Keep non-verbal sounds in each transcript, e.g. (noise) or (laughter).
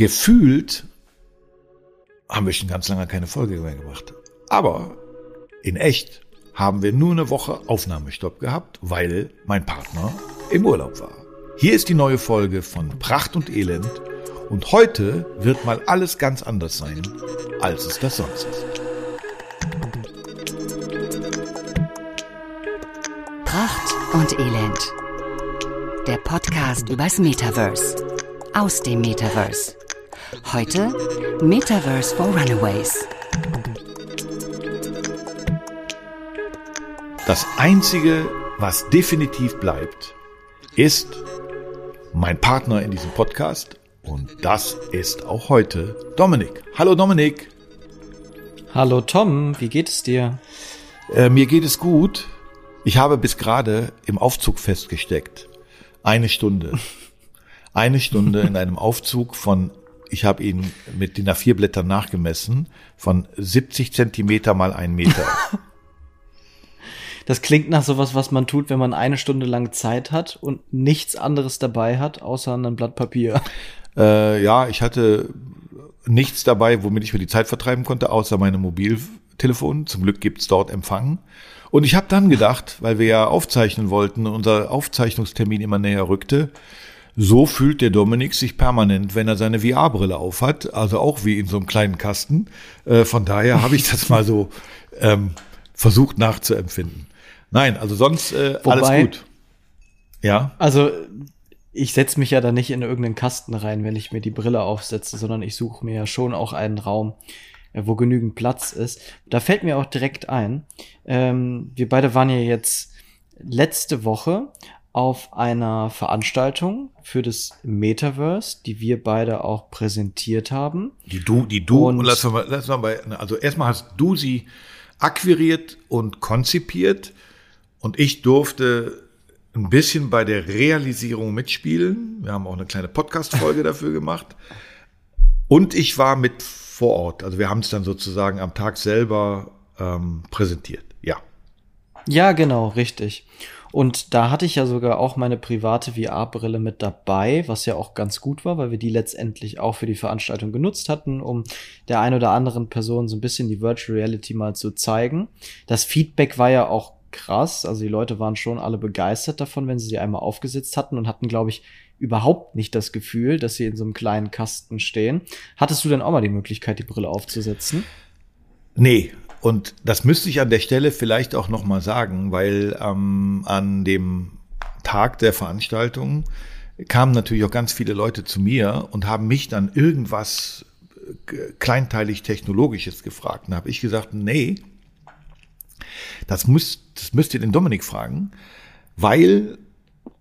gefühlt haben wir schon ganz lange keine Folge mehr gemacht. Aber in echt haben wir nur eine Woche Aufnahmestopp gehabt, weil mein Partner im Urlaub war. Hier ist die neue Folge von Pracht und Elend und heute wird mal alles ganz anders sein, als es das sonst ist. Pracht und Elend. Der Podcast übers Metaverse. Aus dem Metaverse. Heute Metaverse for Runaways. Das Einzige, was definitiv bleibt, ist mein Partner in diesem Podcast und das ist auch heute Dominik. Hallo Dominik. Hallo Tom, wie geht es dir? Äh, mir geht es gut. Ich habe bis gerade im Aufzug festgesteckt. Eine Stunde. (laughs) Eine Stunde in einem Aufzug von, ich habe ihn mit den A4-Blättern nachgemessen, von 70 Zentimeter mal ein Meter. (laughs) Das klingt nach sowas, was man tut, wenn man eine Stunde lang Zeit hat und nichts anderes dabei hat, außer ein Blatt Papier. (laughs) Äh, ja, ich hatte nichts dabei, womit ich mir die Zeit vertreiben konnte, außer meine Mobiltelefon. Zum Glück gibt's dort Empfang. Und ich habe dann gedacht, weil wir ja aufzeichnen wollten, unser Aufzeichnungstermin immer näher rückte, so fühlt der Dominik sich permanent, wenn er seine VR-Brille aufhat, also auch wie in so einem kleinen Kasten. Äh, von daher habe ich das mal so (laughs) ähm, versucht nachzuempfinden. Nein, also sonst äh, Wobei, alles gut. Ja. Also ich setze mich ja da nicht in irgendeinen Kasten rein, wenn ich mir die Brille aufsetze, sondern ich suche mir ja schon auch einen Raum, äh, wo genügend Platz ist. Da fällt mir auch direkt ein, ähm, wir beide waren ja jetzt letzte Woche auf einer Veranstaltung für das Metaverse, die wir beide auch präsentiert haben. Die du, die du, und, und lass mal, lass mal bei, also erstmal hast du sie akquiriert und konzipiert und ich durfte ein bisschen bei der Realisierung mitspielen. Wir haben auch eine kleine Podcast-Folge (laughs) dafür gemacht. Und ich war mit vor Ort. Also wir haben es dann sozusagen am Tag selber ähm, präsentiert. Ja. Ja, genau, richtig. Und da hatte ich ja sogar auch meine private VR-Brille mit dabei, was ja auch ganz gut war, weil wir die letztendlich auch für die Veranstaltung genutzt hatten, um der ein oder anderen Person so ein bisschen die Virtual Reality mal zu zeigen. Das Feedback war ja auch krass. Also die Leute waren schon alle begeistert davon, wenn sie sie einmal aufgesetzt hatten und hatten, glaube ich, überhaupt nicht das Gefühl, dass sie in so einem kleinen Kasten stehen. Hattest du denn auch mal die Möglichkeit, die Brille aufzusetzen? Nee, und das müsste ich an der Stelle vielleicht auch noch mal sagen, weil ähm, an dem Tag der Veranstaltung kamen natürlich auch ganz viele Leute zu mir und haben mich dann irgendwas äh, kleinteilig technologisches gefragt. Und da habe ich gesagt, nee, das, muss, das müsst ihr den Dominik fragen, weil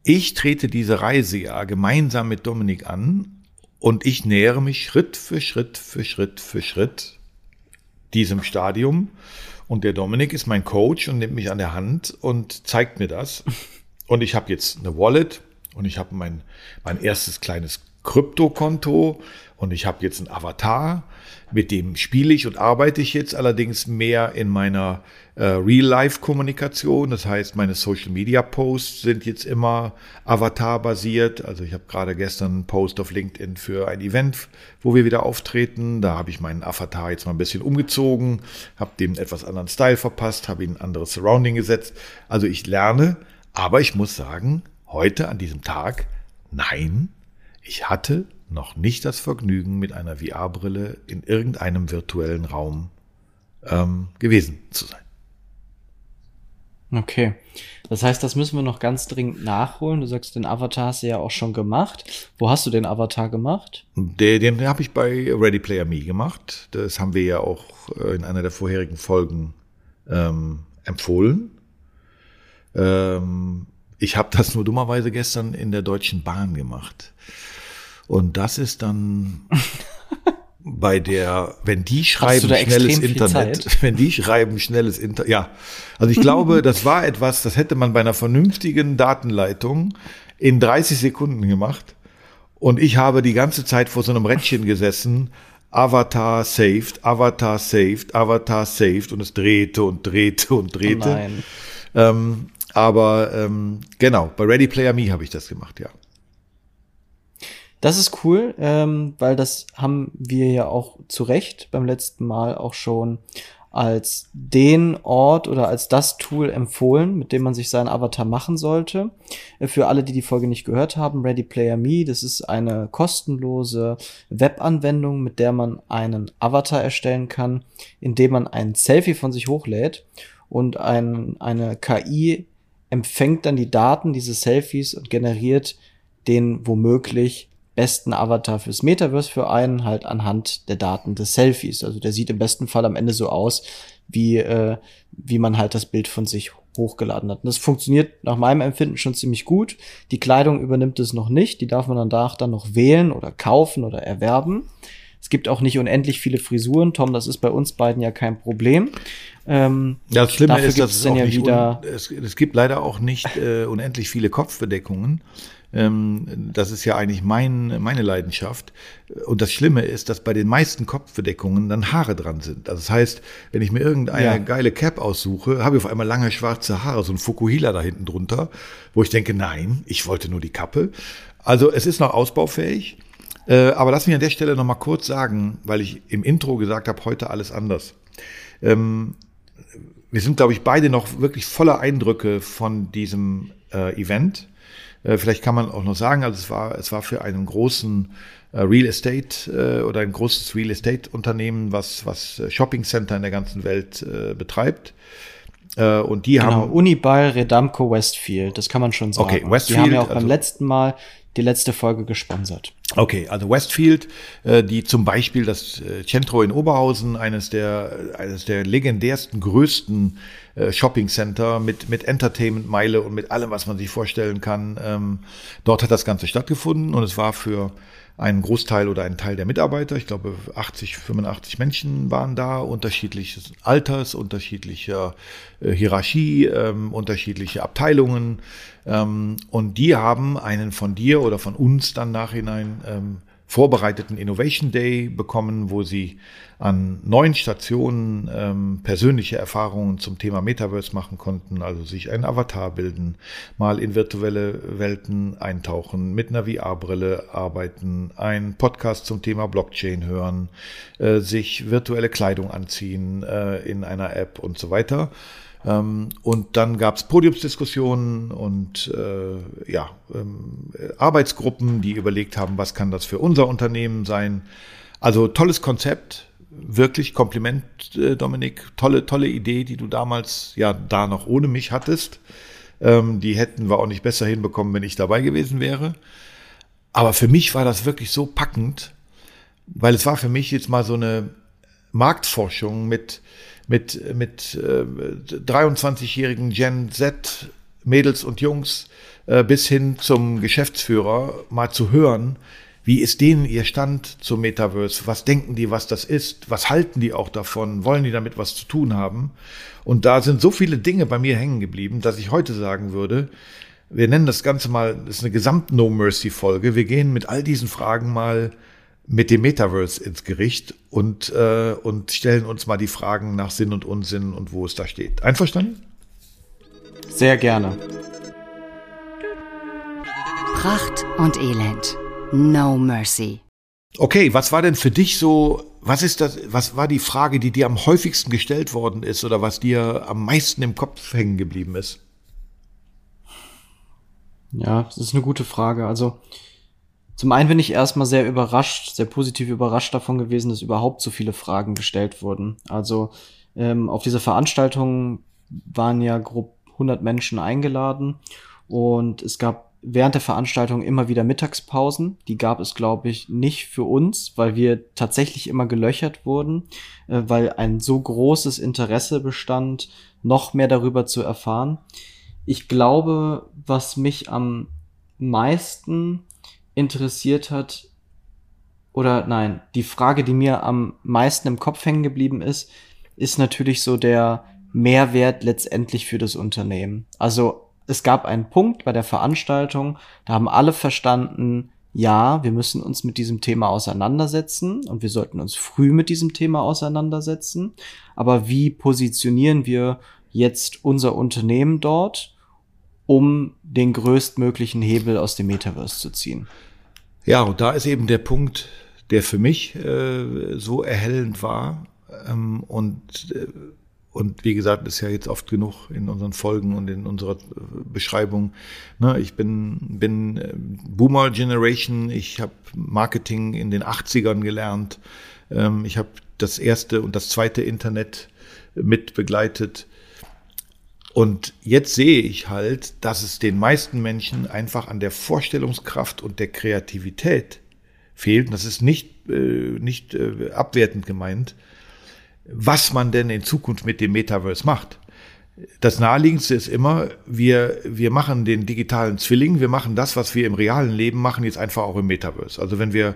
ich trete diese Reise ja gemeinsam mit Dominik an und ich nähere mich Schritt für Schritt für Schritt für Schritt diesem Stadium. Und der Dominik ist mein Coach und nimmt mich an der Hand und zeigt mir das. (laughs) Und ich habe jetzt eine Wallet und ich habe mein, mein erstes kleines Kryptokonto und ich habe jetzt einen Avatar, mit dem spiele ich und arbeite ich jetzt allerdings mehr in meiner äh, Real-Life-Kommunikation. Das heißt, meine Social-Media-Posts sind jetzt immer Avatar-basiert. Also ich habe gerade gestern einen Post auf LinkedIn für ein Event, wo wir wieder auftreten. Da habe ich meinen Avatar jetzt mal ein bisschen umgezogen, habe dem etwas anderen Style verpasst, habe ihn ein anderes Surrounding gesetzt. Also ich lerne, aber ich muss sagen, heute an diesem Tag, nein, ich hatte noch nicht das Vergnügen, mit einer VR-Brille in irgendeinem virtuellen Raum ähm, gewesen zu sein. Okay. Das heißt, das müssen wir noch ganz dringend nachholen. Du sagst, den Avatar hast du ja auch schon gemacht. Wo hast du den Avatar gemacht? Den, den habe ich bei Ready Player Me gemacht. Das haben wir ja auch äh, in einer der vorherigen Folgen ähm, empfohlen. Ähm, ich habe das nur dummerweise gestern in der Deutschen Bahn gemacht. Und das ist dann (laughs) bei der, wenn die schreiben schnelles Internet, (laughs) wenn die schreiben schnelles Internet, ja. Also ich glaube, (laughs) das war etwas, das hätte man bei einer vernünftigen Datenleitung in 30 Sekunden gemacht. Und ich habe die ganze Zeit vor so einem Rädchen gesessen, Avatar saved, Avatar saved, Avatar saved und es drehte und drehte und drehte. Oh nein. Ähm, aber ähm, genau, bei Ready Player Me habe ich das gemacht, ja. Das ist cool, ähm, weil das haben wir ja auch zu Recht beim letzten Mal auch schon als den Ort oder als das Tool empfohlen, mit dem man sich seinen Avatar machen sollte. Äh, für alle, die die Folge nicht gehört haben, Ready Player Me, das ist eine kostenlose Webanwendung, mit der man einen Avatar erstellen kann, indem man ein Selfie von sich hochlädt und ein, eine KI empfängt dann die Daten dieses Selfies und generiert den womöglich besten Avatar fürs Metaverse für einen halt anhand der Daten des Selfies. Also der sieht im besten Fall am Ende so aus, wie, äh, wie man halt das Bild von sich hochgeladen hat. Und das funktioniert nach meinem Empfinden schon ziemlich gut. Die Kleidung übernimmt es noch nicht. Die darf man danach dann noch wählen oder kaufen oder erwerben. Es gibt auch nicht unendlich viele Frisuren. Tom, das ist bei uns beiden ja kein Problem. Ähm, ja, das Schlimme ist, dass es, ja wieder es, es, gibt leider auch nicht äh, unendlich viele Kopfbedeckungen. Ähm, das ist ja eigentlich mein, meine Leidenschaft. Und das Schlimme ist, dass bei den meisten Kopfbedeckungen dann Haare dran sind. Also das heißt, wenn ich mir irgendeine ja. geile Cap aussuche, habe ich auf einmal lange schwarze Haare, so ein Fukuhila da hinten drunter, wo ich denke, nein, ich wollte nur die Kappe. Also es ist noch ausbaufähig. Äh, aber lass mich an der Stelle noch mal kurz sagen, weil ich im Intro gesagt habe, heute alles anders. Ähm, wir sind, glaube ich, beide noch wirklich voller Eindrücke von diesem äh, Event. Äh, vielleicht kann man auch noch sagen, also es war, es war für einen großen äh, Real Estate äh, oder ein großes Real Estate Unternehmen, was, was Shopping Center in der ganzen Welt betreibt. Und die genau, haben. Uniball, Redamco, Westfield, das kann man schon sagen. Okay, Westfield. Die haben ja auch beim also, letzten Mal die letzte Folge gesponsert. Okay, also Westfield, äh, die zum Beispiel das äh, Centro in Oberhausen, eines der, eines der legendärsten, größten äh, Shopping Center mit, mit Entertainment-Meile und mit allem, was man sich vorstellen kann. Ähm, dort hat das Ganze stattgefunden und es war für einen Großteil oder einen Teil der Mitarbeiter, ich glaube 80, 85 Menschen waren da, unterschiedliches Alters, unterschiedlicher äh, Hierarchie, ähm, unterschiedliche Abteilungen. Ähm, und die haben einen von dir oder von uns dann nachhinein ähm, vorbereiteten Innovation Day bekommen, wo sie an neun Stationen ähm, persönliche Erfahrungen zum Thema Metaverse machen konnten, also sich einen Avatar bilden, mal in virtuelle Welten eintauchen, mit einer VR-Brille arbeiten, einen Podcast zum Thema Blockchain hören, äh, sich virtuelle Kleidung anziehen äh, in einer App und so weiter. Ähm, und dann gab es Podiumsdiskussionen und äh, ja, ähm, Arbeitsgruppen, die überlegt haben, was kann das für unser Unternehmen sein. Also tolles Konzept, wirklich Kompliment, äh, Dominik. Tolle, tolle Idee, die du damals ja da noch ohne mich hattest. Ähm, die hätten wir auch nicht besser hinbekommen, wenn ich dabei gewesen wäre. Aber für mich war das wirklich so packend, weil es war für mich jetzt mal so eine Marktforschung mit mit, mit äh, 23-jährigen Gen Z Mädels und Jungs äh, bis hin zum Geschäftsführer mal zu hören, wie ist denen ihr Stand zum Metaverse? Was denken die, was das ist? Was halten die auch davon? Wollen die damit was zu tun haben? Und da sind so viele Dinge bei mir hängen geblieben, dass ich heute sagen würde, wir nennen das Ganze mal, das ist eine Gesamt-No-Mercy-Folge. Wir gehen mit all diesen Fragen mal mit dem Metaverse ins Gericht und, äh, und stellen uns mal die Fragen nach Sinn und Unsinn und wo es da steht. Einverstanden? Sehr gerne. Pracht und Elend. No mercy. Okay, was war denn für dich so, was ist das, was war die Frage, die dir am häufigsten gestellt worden ist oder was dir am meisten im Kopf hängen geblieben ist? Ja, das ist eine gute Frage. Also, zum einen bin ich erstmal sehr überrascht, sehr positiv überrascht davon gewesen, dass überhaupt so viele Fragen gestellt wurden. Also ähm, auf diese Veranstaltung waren ja grob 100 Menschen eingeladen und es gab während der Veranstaltung immer wieder Mittagspausen. Die gab es, glaube ich, nicht für uns, weil wir tatsächlich immer gelöchert wurden, äh, weil ein so großes Interesse bestand, noch mehr darüber zu erfahren. Ich glaube, was mich am meisten interessiert hat, oder nein, die Frage, die mir am meisten im Kopf hängen geblieben ist, ist natürlich so der Mehrwert letztendlich für das Unternehmen. Also es gab einen Punkt bei der Veranstaltung, da haben alle verstanden, ja, wir müssen uns mit diesem Thema auseinandersetzen und wir sollten uns früh mit diesem Thema auseinandersetzen. Aber wie positionieren wir jetzt unser Unternehmen dort, um den größtmöglichen Hebel aus dem Metaverse zu ziehen? Ja, und da ist eben der Punkt, der für mich äh, so erhellend war. Ähm, und, äh, und wie gesagt, ist ja jetzt oft genug in unseren Folgen und in unserer äh, Beschreibung. Ne, ich bin, bin äh, Boomer Generation, ich habe Marketing in den 80ern gelernt. Ähm, ich habe das erste und das zweite Internet mit begleitet. Und jetzt sehe ich halt, dass es den meisten Menschen einfach an der Vorstellungskraft und der Kreativität fehlt. das ist nicht, äh, nicht äh, abwertend gemeint, was man denn in Zukunft mit dem Metaverse macht. Das naheliegendste ist immer, wir, wir machen den digitalen Zwilling, wir machen das, was wir im realen Leben machen, jetzt einfach auch im Metaverse. Also wenn wir,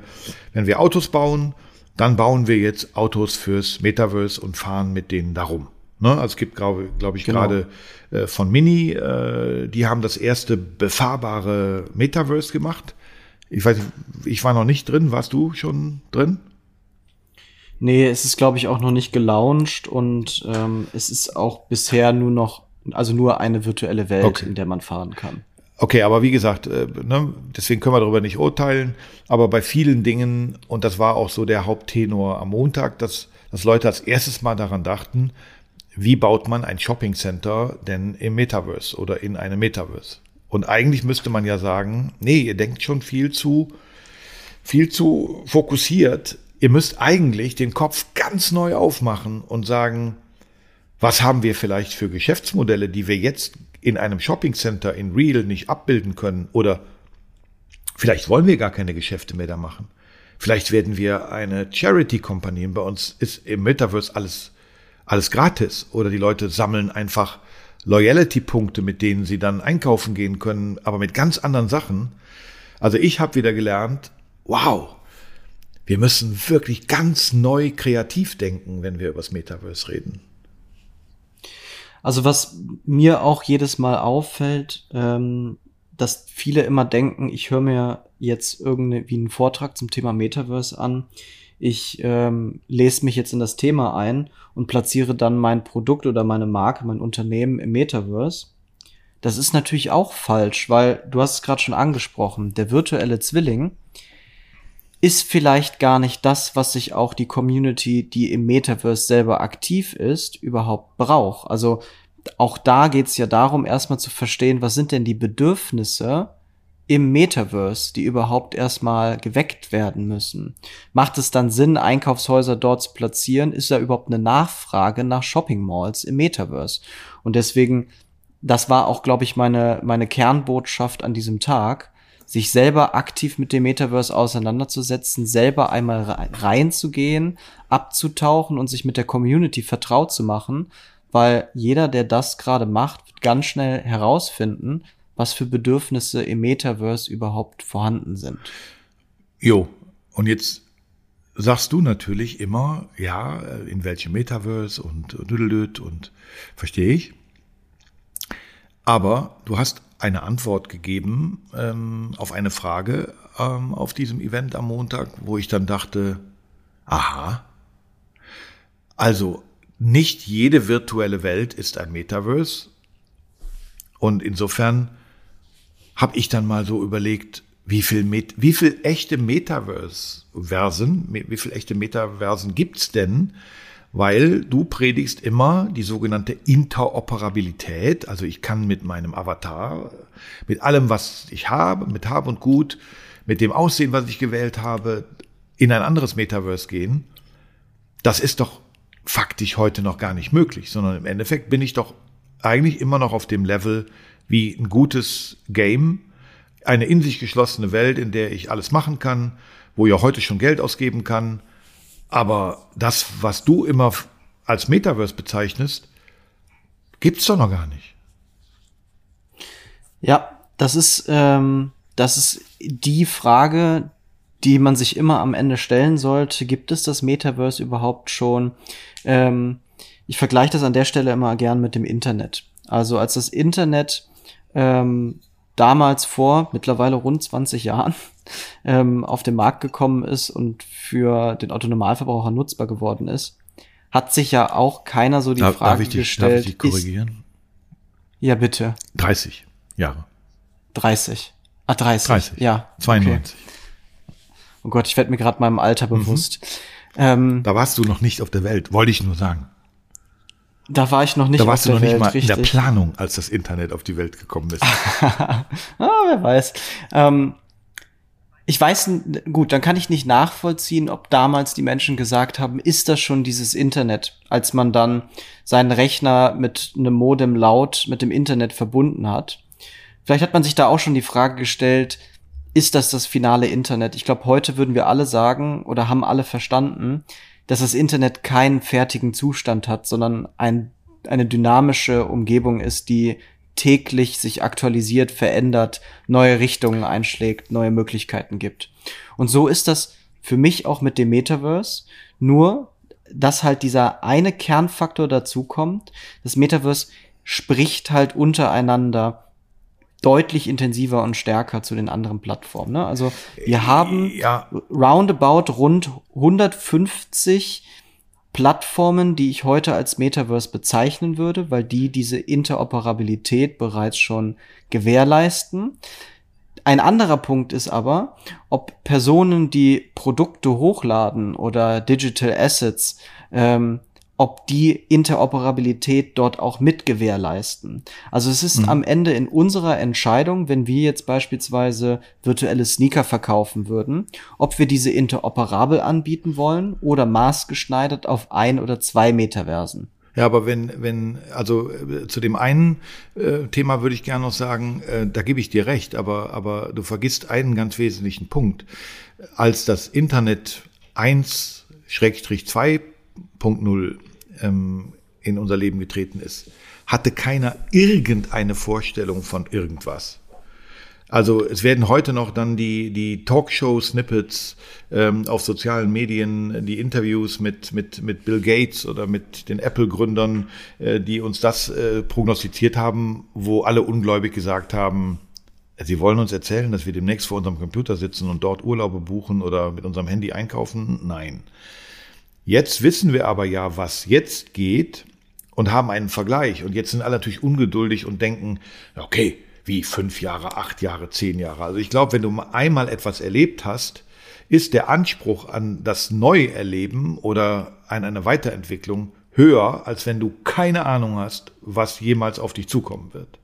wenn wir Autos bauen, dann bauen wir jetzt Autos fürs Metaverse und fahren mit denen darum. Ne? Also es gibt, glaube glaub ich, genau. gerade äh, von Mini, äh, die haben das erste befahrbare Metaverse gemacht. Ich weiß nicht, ich war noch nicht drin. Warst du schon drin? Nee, es ist, glaube ich, auch noch nicht gelauncht und ähm, es ist auch bisher nur noch, also nur eine virtuelle Welt, okay. in der man fahren kann. Okay, aber wie gesagt, äh, ne, deswegen können wir darüber nicht urteilen. Aber bei vielen Dingen, und das war auch so der Haupttenor am Montag, dass, dass Leute als erstes mal daran dachten, wie baut man ein Shopping Center denn im Metaverse oder in einem Metaverse? Und eigentlich müsste man ja sagen, nee, ihr denkt schon viel zu, viel zu fokussiert. Ihr müsst eigentlich den Kopf ganz neu aufmachen und sagen, was haben wir vielleicht für Geschäftsmodelle, die wir jetzt in einem Shopping Center in Real nicht abbilden können? Oder vielleicht wollen wir gar keine Geschäfte mehr da machen. Vielleicht werden wir eine Charity Company. Bei uns ist im Metaverse alles alles gratis oder die Leute sammeln einfach Loyalty-Punkte, mit denen sie dann einkaufen gehen können, aber mit ganz anderen Sachen. Also ich habe wieder gelernt, wow, wir müssen wirklich ganz neu kreativ denken, wenn wir über das Metaverse reden. Also was mir auch jedes Mal auffällt, ähm, dass viele immer denken, ich höre mir jetzt irgendwie einen Vortrag zum Thema Metaverse an ich ähm, lese mich jetzt in das Thema ein und platziere dann mein Produkt oder meine Marke, mein Unternehmen im Metaverse. Das ist natürlich auch falsch, weil du hast es gerade schon angesprochen, der virtuelle Zwilling ist vielleicht gar nicht das, was sich auch die Community, die im Metaverse selber aktiv ist, überhaupt braucht. Also auch da geht es ja darum, erstmal zu verstehen, was sind denn die Bedürfnisse im Metaverse, die überhaupt erstmal geweckt werden müssen. Macht es dann Sinn, Einkaufshäuser dort zu platzieren? Ist da überhaupt eine Nachfrage nach Shopping Malls im Metaverse? Und deswegen, das war auch, glaube ich, meine, meine Kernbotschaft an diesem Tag, sich selber aktiv mit dem Metaverse auseinanderzusetzen, selber einmal reinzugehen, abzutauchen und sich mit der Community vertraut zu machen, weil jeder, der das gerade macht, wird ganz schnell herausfinden, was für Bedürfnisse im Metaverse überhaupt vorhanden sind. Jo, und jetzt sagst du natürlich immer, ja, in welchem Metaverse und Düdelüt und verstehe ich. Aber du hast eine Antwort gegeben ähm, auf eine Frage ähm, auf diesem Event am Montag, wo ich dann dachte, aha, also nicht jede virtuelle Welt ist ein Metaverse. Und insofern habe ich dann mal so überlegt, wie viel, Met wie viel echte Metaverse-Versen, wie viel echte Metaversen gibt's denn? Weil du predigst immer die sogenannte Interoperabilität. Also ich kann mit meinem Avatar, mit allem, was ich habe, mit Hab und Gut, mit dem Aussehen, was ich gewählt habe, in ein anderes Metaverse gehen. Das ist doch faktisch heute noch gar nicht möglich, sondern im Endeffekt bin ich doch eigentlich immer noch auf dem Level, wie ein gutes Game, eine in sich geschlossene Welt, in der ich alles machen kann, wo ich auch heute schon Geld ausgeben kann. Aber das, was du immer als Metaverse bezeichnest, gibt's doch noch gar nicht. Ja, das ist, ähm, das ist die Frage, die man sich immer am Ende stellen sollte. Gibt es das Metaverse überhaupt schon? Ähm, ich vergleiche das an der Stelle immer gern mit dem Internet. Also als das Internet ähm, damals vor mittlerweile rund 20 Jahren (laughs) ähm, auf den Markt gekommen ist und für den Autonomalverbraucher nutzbar geworden ist, hat sich ja auch keiner so die darf, Frage darf ich dich, gestellt. Darf ich dich korrigieren? Ist, ja, bitte. 30 Jahre. 30. Ah, 30. 30. Ja. 92. oh Gott, ich werde mir gerade meinem Alter Mhm. bewusst. Ähm, Da warst du noch nicht auf der Welt, wollte ich nur sagen. Da war ich noch nicht Da warst du noch nicht Welt, mal in der richtig. Planung, als das Internet auf die Welt gekommen ist. (laughs) ah, wer weiß. Ähm, ich weiß, gut, dann kann ich nicht nachvollziehen, ob damals die Menschen gesagt haben, ist das schon dieses Internet, als man dann seinen Rechner mit einem Modem laut mit dem Internet verbunden hat. Vielleicht hat man sich da auch schon die Frage gestellt, ist das das finale Internet? Ich glaube, heute würden wir alle sagen oder haben alle verstanden, dass das Internet keinen fertigen Zustand hat, sondern ein, eine dynamische Umgebung ist, die täglich sich aktualisiert, verändert, neue Richtungen einschlägt, neue Möglichkeiten gibt. Und so ist das für mich auch mit dem Metaverse, nur dass halt dieser eine Kernfaktor dazukommt. Das Metaverse spricht halt untereinander deutlich intensiver und stärker zu den anderen Plattformen. Ne? Also wir haben ja, roundabout rund 150 Plattformen, die ich heute als Metaverse bezeichnen würde, weil die diese Interoperabilität bereits schon gewährleisten. Ein anderer Punkt ist aber, ob Personen, die Produkte hochladen oder Digital Assets, ähm, ob die Interoperabilität dort auch mit gewährleisten. Also es ist am Ende in unserer Entscheidung, wenn wir jetzt beispielsweise virtuelle Sneaker verkaufen würden, ob wir diese interoperabel anbieten wollen oder maßgeschneidert auf ein oder zwei Metaversen. Ja, aber wenn, wenn, also äh, zu dem einen äh, Thema würde ich gerne noch sagen, äh, da gebe ich dir recht, aber, aber du vergisst einen ganz wesentlichen Punkt. Als das Internet 1-2.0 ähm, in unser Leben getreten ist, hatte keiner irgendeine Vorstellung von irgendwas. Also es werden heute noch dann die, die Talkshow-Snippets ähm, auf sozialen Medien, die Interviews mit, mit, mit Bill Gates oder mit den Apple-Gründern, äh, die uns das äh, prognostiziert haben, wo alle ungläubig gesagt haben, sie wollen uns erzählen, dass wir demnächst vor unserem Computer sitzen und dort Urlaube buchen oder mit unserem Handy einkaufen. Nein. Jetzt wissen wir aber ja, was jetzt geht und haben einen Vergleich. Und jetzt sind alle natürlich ungeduldig und denken, okay, wie fünf Jahre, acht Jahre, zehn Jahre. Also ich glaube, wenn du einmal etwas erlebt hast, ist der Anspruch an das Neuerleben oder an eine Weiterentwicklung höher, als wenn du keine Ahnung hast, was jemals auf dich zukommen wird.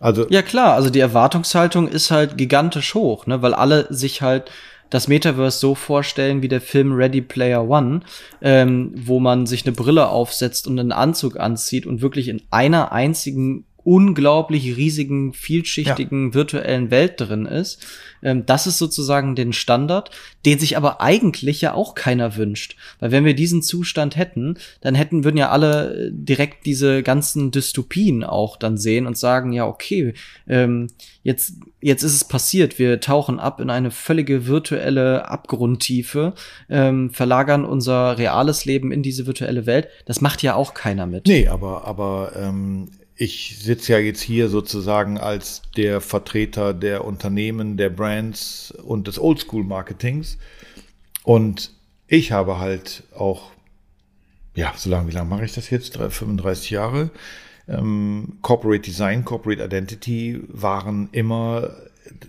Also Ja klar, also die Erwartungshaltung ist halt gigantisch hoch, ne, weil alle sich halt das Metaverse so vorstellen wie der Film Ready Player One, ähm, wo man sich eine Brille aufsetzt und einen Anzug anzieht und wirklich in einer einzigen unglaublich riesigen, vielschichtigen virtuellen Welt drin ist. Ähm, das ist sozusagen den Standard, den sich aber eigentlich ja auch keiner wünscht. Weil wenn wir diesen Zustand hätten, dann hätten, würden ja alle äh, direkt diese ganzen Dystopien auch dann sehen und sagen, ja, okay, ähm, jetzt, jetzt ist es passiert, wir tauchen ab in eine völlige virtuelle Abgrundtiefe, ähm, verlagern unser reales Leben in diese virtuelle Welt. Das macht ja auch keiner mit. Nee, aber, aber ähm, ich sitze ja jetzt hier sozusagen als der Vertreter der Unternehmen, der Brands und des Oldschool-Marketings. Und ich habe halt auch, ja, so lange, wie lange mache ich das jetzt? Drei- 35 Jahre. Ähm, Corporate Design, Corporate Identity waren immer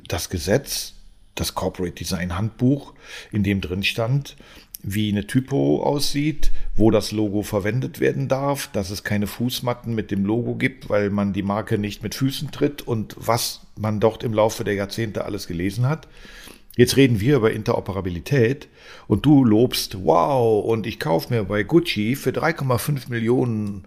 das Gesetz, das Corporate Design Handbuch, in dem drin stand, wie eine Typo aussieht, wo das Logo verwendet werden darf, dass es keine Fußmatten mit dem Logo gibt, weil man die Marke nicht mit Füßen tritt und was man dort im Laufe der Jahrzehnte alles gelesen hat. Jetzt reden wir über Interoperabilität und du lobst, wow, und ich kaufe mir bei Gucci für 3,5 Millionen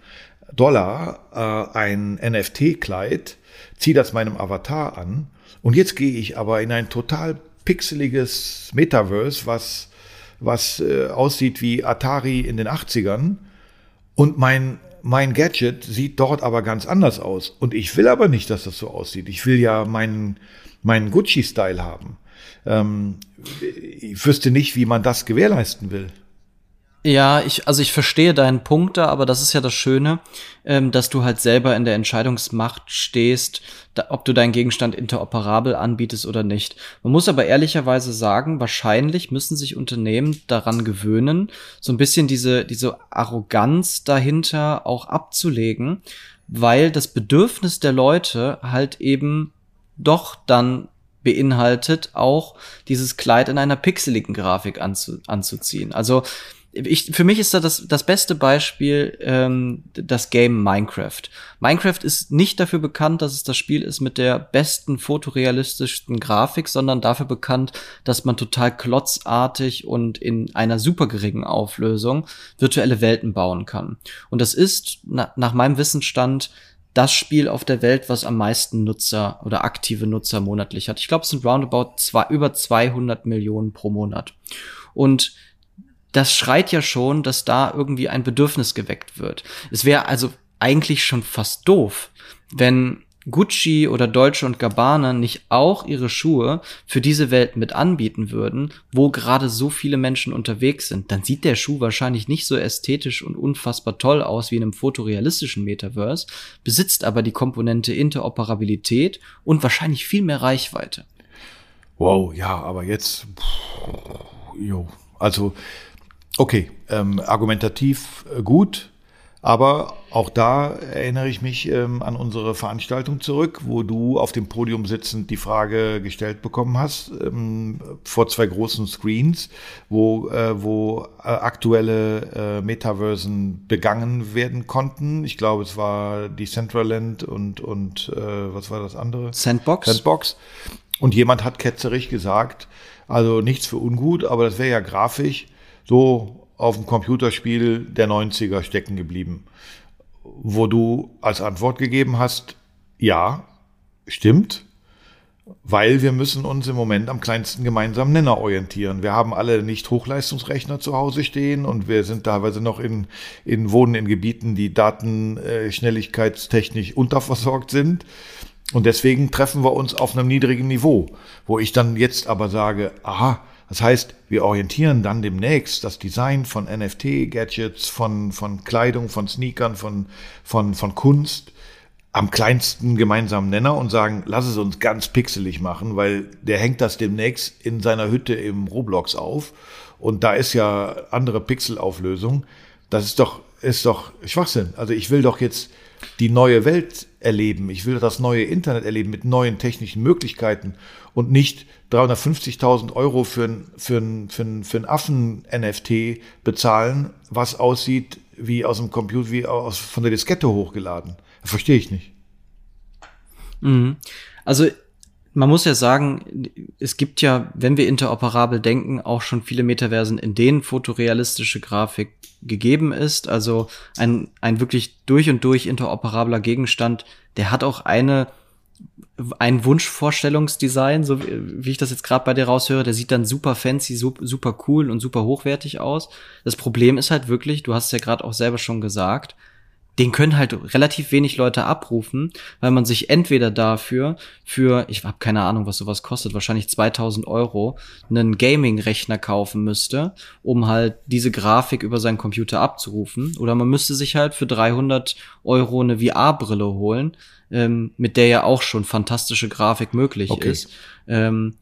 Dollar äh, ein NFT-Kleid, ziehe das meinem Avatar an und jetzt gehe ich aber in ein total pixeliges Metaverse, was, was äh, aussieht wie Atari in den 80ern und mein, mein Gadget sieht dort aber ganz anders aus. Und ich will aber nicht, dass das so aussieht. Ich will ja meinen, meinen Gucci-Style haben. Ähm, ich wüsste nicht, wie man das gewährleisten will. Ja, ich, also ich verstehe deinen Punkt da, aber das ist ja das Schöne, ähm, dass du halt selber in der Entscheidungsmacht stehst, da, ob du deinen Gegenstand interoperabel anbietest oder nicht. Man muss aber ehrlicherweise sagen, wahrscheinlich müssen sich Unternehmen daran gewöhnen, so ein bisschen diese, diese Arroganz dahinter auch abzulegen, weil das Bedürfnis der Leute halt eben doch dann beinhaltet, auch dieses Kleid in einer pixeligen Grafik anzu, anzuziehen. Also ich, für mich ist da das, das beste Beispiel ähm, das Game Minecraft. Minecraft ist nicht dafür bekannt, dass es das Spiel ist mit der besten fotorealistischsten Grafik, sondern dafür bekannt, dass man total klotzartig und in einer super geringen Auflösung virtuelle Welten bauen kann. Und das ist na, nach meinem Wissensstand das Spiel auf der Welt, was am meisten Nutzer oder aktive Nutzer monatlich hat. Ich glaube, es sind roundabout zwei, über 200 Millionen pro Monat. Und das schreit ja schon, dass da irgendwie ein Bedürfnis geweckt wird. Es wäre also eigentlich schon fast doof, wenn Gucci oder Deutsche und Gabbana nicht auch ihre Schuhe für diese Welt mit anbieten würden, wo gerade so viele Menschen unterwegs sind, dann sieht der Schuh wahrscheinlich nicht so ästhetisch und unfassbar toll aus wie in einem fotorealistischen Metaverse, besitzt aber die Komponente Interoperabilität und wahrscheinlich viel mehr Reichweite. Wow, ja, aber jetzt, jo, also Okay, ähm, argumentativ äh, gut, aber auch da erinnere ich mich ähm, an unsere Veranstaltung zurück, wo du auf dem Podium sitzend die Frage gestellt bekommen hast, ähm, vor zwei großen Screens, wo, äh, wo äh, aktuelle äh, Metaversen begangen werden konnten. Ich glaube, es war die Centraland und, und äh, was war das andere? Sandbox. Sandbox. Und jemand hat ketzerig gesagt, also nichts für ungut, aber das wäre ja grafisch so auf dem Computerspiel der 90er stecken geblieben, wo du als Antwort gegeben hast, ja, stimmt, weil wir müssen uns im Moment am kleinsten gemeinsamen Nenner orientieren. Wir haben alle nicht Hochleistungsrechner zu Hause stehen und wir sind teilweise noch in, in wohnen in Gebieten, die datenschnelligkeitstechnisch unterversorgt sind. Und deswegen treffen wir uns auf einem niedrigen Niveau, wo ich dann jetzt aber sage, aha, das heißt, wir orientieren dann demnächst das Design von NFT-Gadgets, von, von Kleidung, von Sneakern, von, von, von Kunst am kleinsten gemeinsamen Nenner und sagen, lass es uns ganz pixelig machen, weil der hängt das demnächst in seiner Hütte im Roblox auf und da ist ja andere Pixelauflösung. Das ist doch, ist doch Schwachsinn. Also ich will doch jetzt die neue Welt erleben. Ich will das neue Internet erleben mit neuen technischen Möglichkeiten und nicht 350.000 Euro für ein, für ein, für ein, für ein Affen-NFT bezahlen, was aussieht wie aus dem Computer, wie aus, von der Diskette hochgeladen. Verstehe ich nicht. Mhm. Also man muss ja sagen, es gibt ja, wenn wir interoperabel denken, auch schon viele Metaversen, in denen fotorealistische Grafik gegeben ist. Also ein, ein wirklich durch und durch interoperabler Gegenstand, der hat auch eine ein Wunschvorstellungsdesign, so wie ich das jetzt gerade bei dir raushöre, der sieht dann super fancy, super cool und super hochwertig aus. Das Problem ist halt wirklich, du hast es ja gerade auch selber schon gesagt, den können halt relativ wenig Leute abrufen, weil man sich entweder dafür für, ich habe keine Ahnung, was sowas kostet, wahrscheinlich 2000 Euro, einen Gaming-Rechner kaufen müsste, um halt diese Grafik über seinen Computer abzurufen. Oder man müsste sich halt für 300 Euro eine VR-Brille holen, ähm, mit der ja auch schon fantastische Grafik möglich okay. ist. Ähm,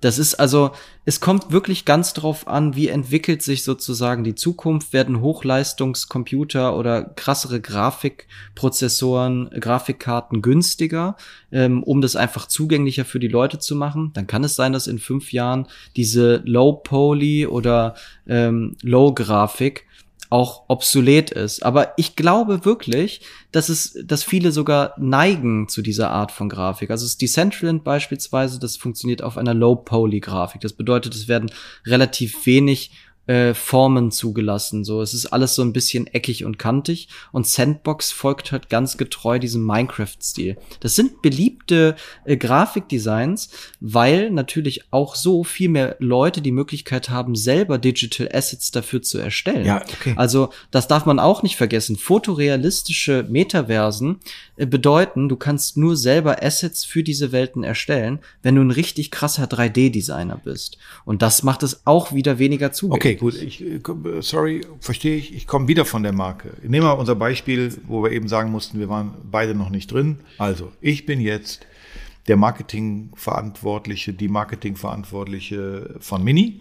das ist also, es kommt wirklich ganz drauf an, wie entwickelt sich sozusagen die Zukunft. Werden Hochleistungscomputer oder krassere Grafikprozessoren, Grafikkarten günstiger, ähm, um das einfach zugänglicher für die Leute zu machen? Dann kann es sein, dass in fünf Jahren diese Low-Poly oder ähm, Low-Grafik auch obsolet ist. Aber ich glaube wirklich, dass es, dass viele sogar neigen zu dieser Art von Grafik. Also das Decentraland beispielsweise, das funktioniert auf einer Low-Poly-Grafik. Das bedeutet, es werden relativ wenig äh, Formen zugelassen. So, es ist alles so ein bisschen eckig und kantig. Und Sandbox folgt halt ganz getreu diesem Minecraft-Stil. Das sind beliebte äh, Grafikdesigns, weil natürlich auch so viel mehr Leute die Möglichkeit haben, selber Digital Assets dafür zu erstellen. Ja, okay. Also, das darf man auch nicht vergessen. Fotorealistische Metaversen äh, bedeuten, du kannst nur selber Assets für diese Welten erstellen, wenn du ein richtig krasser 3D-Designer bist. Und das macht es auch wieder weniger zugänglich. Okay, gut. Ich, äh, sorry, verstehe ich. Ich komme wieder von der Marke. Nehmen wir unser Beispiel, wo wir eben sagen mussten, wir waren beide noch nicht drin. Also, ich bin jetzt der Marketingverantwortliche, die Marketingverantwortliche von Mini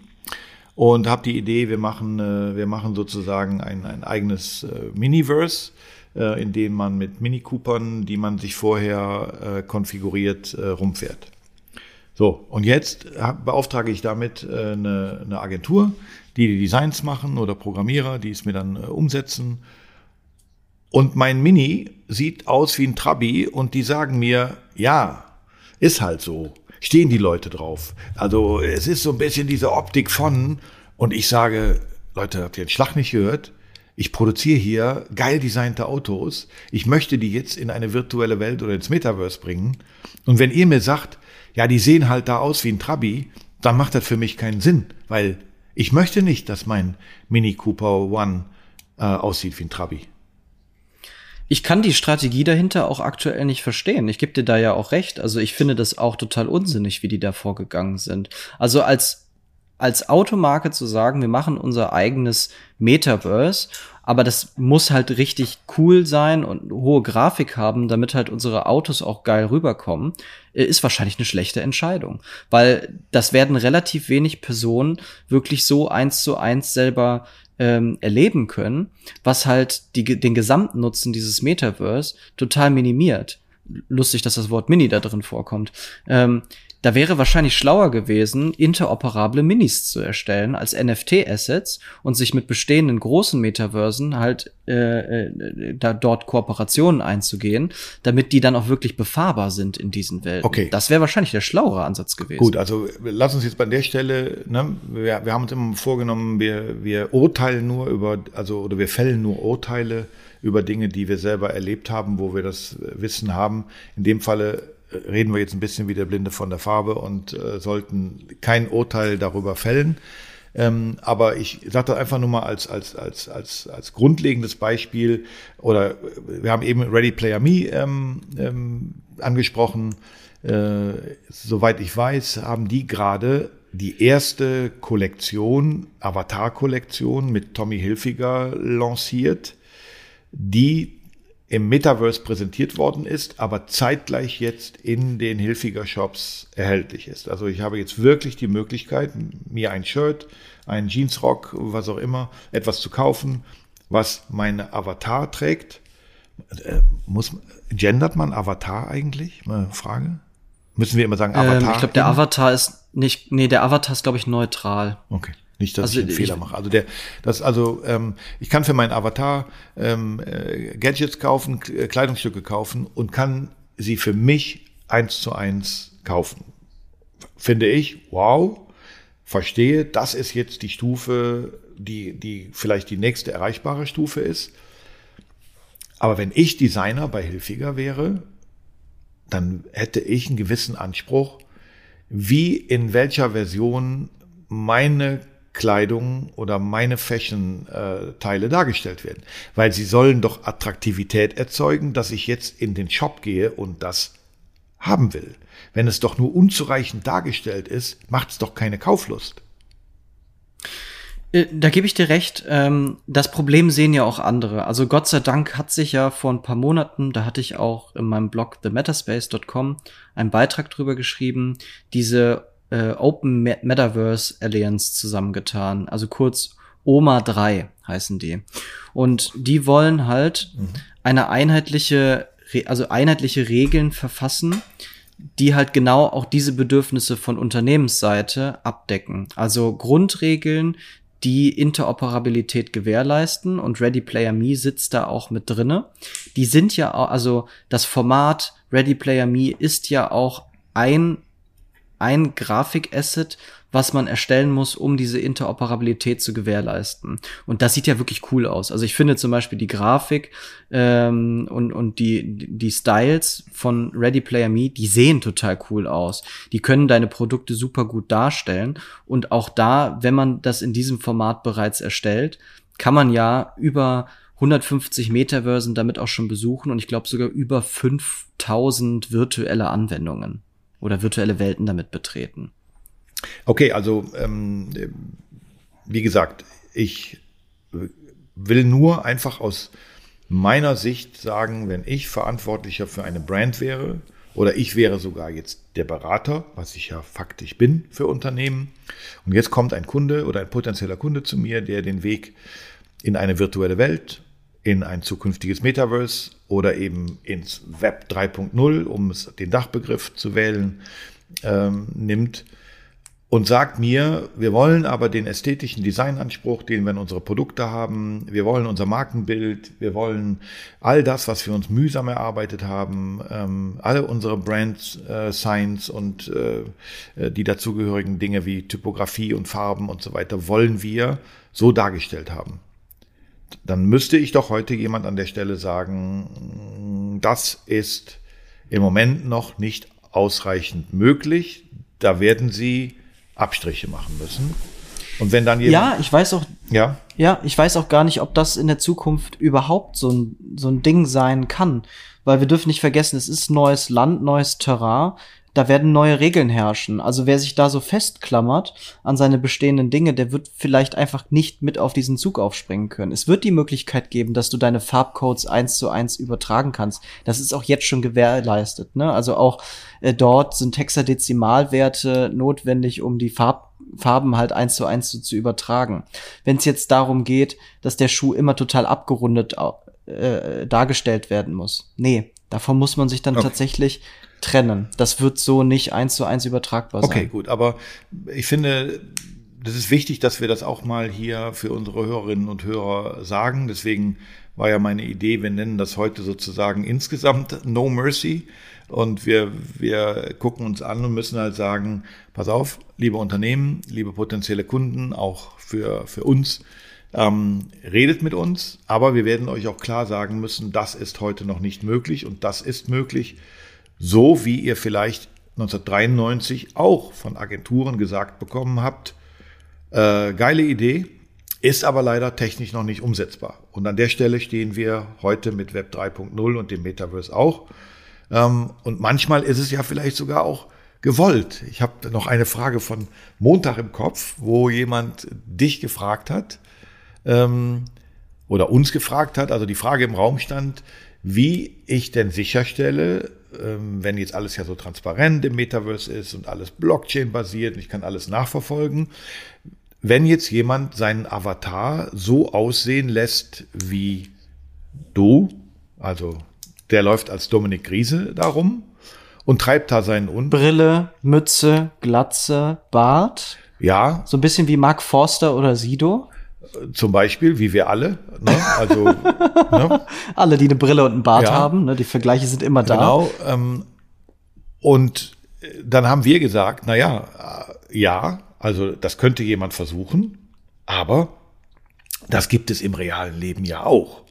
und habe die Idee, wir machen, äh, wir machen sozusagen ein, ein eigenes Miniverse in dem man mit Mini Coopern, die man sich vorher konfiguriert, rumfährt. So, und jetzt beauftrage ich damit äh, eine, eine Agentur, die die Designs machen oder Programmierer, die es mir dann äh, umsetzen. Und mein Mini sieht aus wie ein Trabi und die sagen mir, ja, ist halt so. Stehen die Leute drauf. Also es ist so ein bisschen diese Optik von und ich sage, Leute, habt ihr den Schlag nicht gehört? Ich produziere hier geil designte Autos. Ich möchte die jetzt in eine virtuelle Welt oder ins Metaverse bringen. Und wenn ihr mir sagt, ja, die sehen halt da aus wie ein Trabi, dann macht das für mich keinen Sinn, weil ich möchte nicht, dass mein Mini Cooper One äh, aussieht wie ein Trabi. Ich kann die Strategie dahinter auch aktuell nicht verstehen. Ich gebe dir da ja auch recht. Also ich finde das auch total unsinnig, wie die da vorgegangen sind. Also als als Automarke zu sagen, wir machen unser eigenes Metaverse, aber das muss halt richtig cool sein und hohe Grafik haben, damit halt unsere Autos auch geil rüberkommen, äh, ist wahrscheinlich eine schlechte Entscheidung. Weil das werden relativ wenig Personen wirklich so eins zu eins selber ähm, erleben können, was halt die, den gesamten Nutzen dieses Metaverse total minimiert. Lustig, dass das Wort Mini da drin vorkommt. Ähm, da wäre wahrscheinlich schlauer gewesen, interoperable Minis zu erstellen als NFT-Assets und sich mit bestehenden großen Metaversen halt äh, äh, da dort Kooperationen einzugehen, damit die dann auch wirklich befahrbar sind in diesen Welten. Okay. Das wäre wahrscheinlich der schlauere Ansatz gewesen. Gut, also lass uns jetzt bei der Stelle, ne, wir, wir haben uns immer vorgenommen, wir, wir urteilen nur über, also oder wir fällen nur Urteile über Dinge, die wir selber erlebt haben, wo wir das Wissen haben. In dem Falle reden wir jetzt ein bisschen wie der Blinde von der Farbe und äh, sollten kein Urteil darüber fällen. Ähm, aber ich sage das einfach nur mal als, als, als, als, als grundlegendes Beispiel. Oder wir haben eben Ready Player Me ähm, ähm, angesprochen. Äh, soweit ich weiß, haben die gerade die erste Kollektion, Avatar-Kollektion mit Tommy Hilfiger lanciert, die im Metaverse präsentiert worden ist, aber zeitgleich jetzt in den Hilfiger Shops erhältlich ist. Also ich habe jetzt wirklich die Möglichkeit, mir ein Shirt, einen Jeansrock, was auch immer, etwas zu kaufen, was meine Avatar trägt. Äh, muss, gendert man Avatar eigentlich? Mal Frage. Müssen wir immer sagen Avatar? Ähm, ich glaube, der Avatar ist nicht, nee, der Avatar ist, glaube ich, neutral. Okay. Nicht, dass also, ich einen Fehler mache. Also der, das, also ähm, ich kann für meinen Avatar ähm, äh, Gadgets kaufen, äh, Kleidungsstücke kaufen und kann sie für mich eins zu eins kaufen. Finde ich, wow, verstehe, das ist jetzt die Stufe, die, die vielleicht die nächste erreichbare Stufe ist. Aber wenn ich Designer bei Hilfiger wäre, dann hätte ich einen gewissen Anspruch, wie in welcher Version meine Kleidung oder meine Fashion-Teile dargestellt werden. Weil sie sollen doch Attraktivität erzeugen, dass ich jetzt in den Shop gehe und das haben will. Wenn es doch nur unzureichend dargestellt ist, macht es doch keine Kauflust. Äh, da gebe ich dir recht. Ähm, das Problem sehen ja auch andere. Also Gott sei Dank hat sich ja vor ein paar Monaten, da hatte ich auch in meinem Blog themetaspacecom einen Beitrag drüber geschrieben, diese äh, Open Metaverse Alliance zusammengetan. Also kurz OMA 3 heißen die. Und die wollen halt mhm. eine einheitliche, also einheitliche Regeln verfassen, die halt genau auch diese Bedürfnisse von Unternehmensseite abdecken. Also Grundregeln, die Interoperabilität gewährleisten und Ready Player Me sitzt da auch mit drinne. Die sind ja auch, also das Format Ready Player Me ist ja auch ein ein Grafikasset, was man erstellen muss, um diese Interoperabilität zu gewährleisten. Und das sieht ja wirklich cool aus. Also ich finde zum Beispiel die Grafik ähm, und, und die, die Styles von Ready Player Me, die sehen total cool aus. Die können deine Produkte super gut darstellen. Und auch da, wenn man das in diesem Format bereits erstellt, kann man ja über 150 Metaversen damit auch schon besuchen und ich glaube sogar über 5000 virtuelle Anwendungen oder virtuelle Welten damit betreten. Okay, also ähm, wie gesagt, ich will nur einfach aus meiner Sicht sagen, wenn ich verantwortlicher für eine Brand wäre oder ich wäre sogar jetzt der Berater, was ich ja faktisch bin für Unternehmen, und jetzt kommt ein Kunde oder ein potenzieller Kunde zu mir, der den Weg in eine virtuelle Welt in ein zukünftiges Metaverse oder eben ins Web 3.0, um den Dachbegriff zu wählen, ähm, nimmt und sagt mir, wir wollen aber den ästhetischen Designanspruch, den wir in unsere Produkte haben, wir wollen unser Markenbild, wir wollen all das, was wir uns mühsam erarbeitet haben, ähm, alle unsere Brand äh, Signs und äh, äh, die dazugehörigen Dinge wie Typografie und Farben und so weiter, wollen wir so dargestellt haben. Dann müsste ich doch heute jemand an der Stelle sagen, das ist im Moment noch nicht ausreichend möglich. Da werden Sie Abstriche machen müssen. Und wenn dann jemand. Ja, ich weiß auch. Ja. Ja, ich weiß auch gar nicht, ob das in der Zukunft überhaupt so ein, so ein Ding sein kann. Weil wir dürfen nicht vergessen, es ist neues Land, neues Terrain da werden neue Regeln herrschen. Also wer sich da so festklammert an seine bestehenden Dinge, der wird vielleicht einfach nicht mit auf diesen Zug aufspringen können. Es wird die Möglichkeit geben, dass du deine Farbcodes eins zu eins übertragen kannst. Das ist auch jetzt schon gewährleistet. Ne? Also auch äh, dort sind Hexadezimalwerte notwendig, um die Farb Farben halt eins zu eins zu, zu übertragen. Wenn es jetzt darum geht, dass der Schuh immer total abgerundet äh, dargestellt werden muss. Nee, davon muss man sich dann okay. tatsächlich trennen. Das wird so nicht eins zu eins übertragbar sein. Okay, gut, aber ich finde, das ist wichtig, dass wir das auch mal hier für unsere Hörerinnen und Hörer sagen. Deswegen war ja meine Idee, wir nennen das heute sozusagen insgesamt No Mercy. Und wir, wir gucken uns an und müssen halt sagen, pass auf, liebe Unternehmen, liebe potenzielle Kunden, auch für, für uns, ähm, redet mit uns, aber wir werden euch auch klar sagen müssen, das ist heute noch nicht möglich und das ist möglich. So wie ihr vielleicht 1993 auch von Agenturen gesagt bekommen habt, äh, geile Idee, ist aber leider technisch noch nicht umsetzbar. Und an der Stelle stehen wir heute mit Web 3.0 und dem Metaverse auch. Ähm, und manchmal ist es ja vielleicht sogar auch gewollt. Ich habe noch eine Frage von Montag im Kopf, wo jemand dich gefragt hat ähm, oder uns gefragt hat, also die Frage im Raum stand, wie ich denn sicherstelle, wenn jetzt alles ja so transparent im Metaverse ist und alles Blockchain-basiert und ich kann alles nachverfolgen, wenn jetzt jemand seinen Avatar so aussehen lässt wie du, also der läuft als Dominik Griese darum und treibt da seinen Un Brille, Mütze, Glatze, Bart. Ja. So ein bisschen wie Mark Forster oder Sido. Zum Beispiel, wie wir alle. Ne? Also, ne? (laughs) Alle, die eine Brille und einen Bart ja. haben, ne? die Vergleiche sind immer da. Genau. Ähm, und dann haben wir gesagt, na ja, äh, ja, also das könnte jemand versuchen, aber das gibt es im realen Leben ja auch.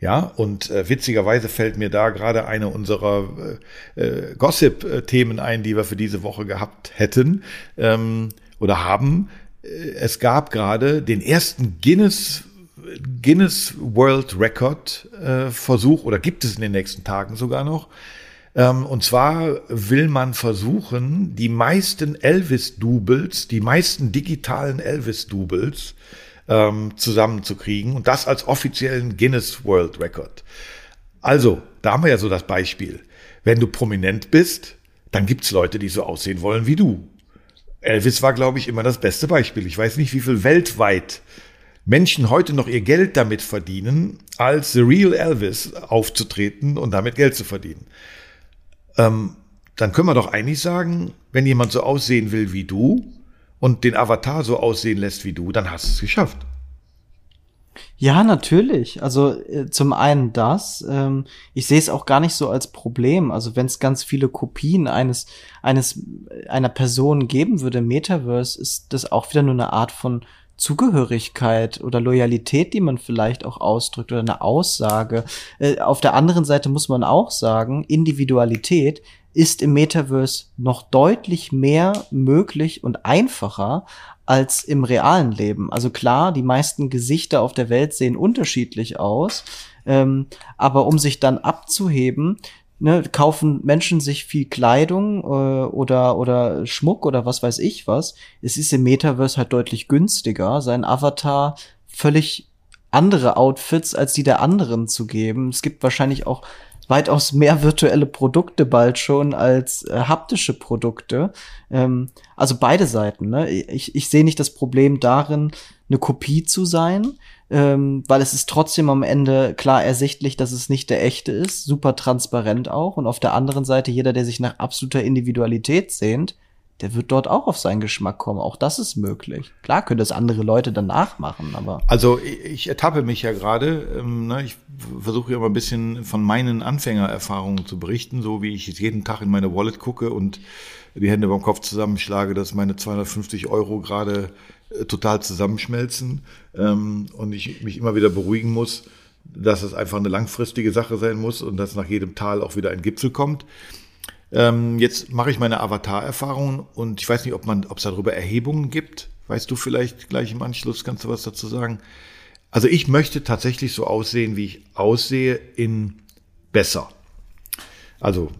Ja, und äh, witzigerweise fällt mir da gerade eine unserer äh, äh, Gossip-Themen ein, die wir für diese Woche gehabt hätten ähm, oder haben. Äh, es gab gerade den ersten Guinness Guinness World Record äh, Versuch oder gibt es in den nächsten Tagen sogar noch. Ähm, und zwar will man versuchen, die meisten Elvis-Doubles, die meisten digitalen Elvis-Doubles ähm, zusammenzukriegen und das als offiziellen Guinness World Record. Also, da haben wir ja so das Beispiel. Wenn du prominent bist, dann gibt's Leute, die so aussehen wollen wie du. Elvis war, glaube ich, immer das beste Beispiel. Ich weiß nicht, wie viel weltweit Menschen heute noch ihr Geld damit verdienen, als The Real Elvis aufzutreten und damit Geld zu verdienen. Ähm, dann können wir doch eigentlich sagen, wenn jemand so aussehen will wie du und den Avatar so aussehen lässt wie du, dann hast du es geschafft. Ja, natürlich. Also äh, zum einen das. Ähm, ich sehe es auch gar nicht so als Problem. Also wenn es ganz viele Kopien eines eines einer Person geben würde, Metaverse, ist das auch wieder nur eine Art von Zugehörigkeit oder Loyalität, die man vielleicht auch ausdrückt oder eine Aussage. Äh, auf der anderen Seite muss man auch sagen, Individualität ist im Metaverse noch deutlich mehr möglich und einfacher als im realen Leben. Also klar, die meisten Gesichter auf der Welt sehen unterschiedlich aus, ähm, aber um sich dann abzuheben, ne, kaufen Menschen sich viel Kleidung äh, oder oder Schmuck oder was weiß ich was. Es ist im Metaverse halt deutlich günstiger, sein Avatar völlig andere Outfits als die der anderen zu geben. Es gibt wahrscheinlich auch weitaus mehr virtuelle Produkte bald schon als äh, haptische Produkte. Ähm, also beide Seiten. Ne? Ich, ich sehe nicht das Problem darin, eine Kopie zu sein, ähm, weil es ist trotzdem am Ende klar ersichtlich, dass es nicht der echte ist, super transparent auch. Und auf der anderen Seite, jeder, der sich nach absoluter Individualität sehnt, der wird dort auch auf seinen Geschmack kommen. Auch das ist möglich. Klar können das andere Leute dann nachmachen, aber. Also ich ertappe mich ja gerade. Ähm, ne, ich versuche ja mal ein bisschen von meinen Anfängererfahrungen zu berichten, so wie ich jeden Tag in meine Wallet gucke und die Hände beim Kopf zusammenschlage, dass meine 250 Euro gerade äh, total zusammenschmelzen ähm, und ich mich immer wieder beruhigen muss, dass es einfach eine langfristige Sache sein muss und dass nach jedem Tal auch wieder ein Gipfel kommt. Ähm, jetzt mache ich meine Avatar-Erfahrungen und ich weiß nicht, ob man, ob es darüber Erhebungen gibt. Weißt du vielleicht gleich im Anschluss, kannst du was dazu sagen? Also ich möchte tatsächlich so aussehen, wie ich aussehe, in besser. Also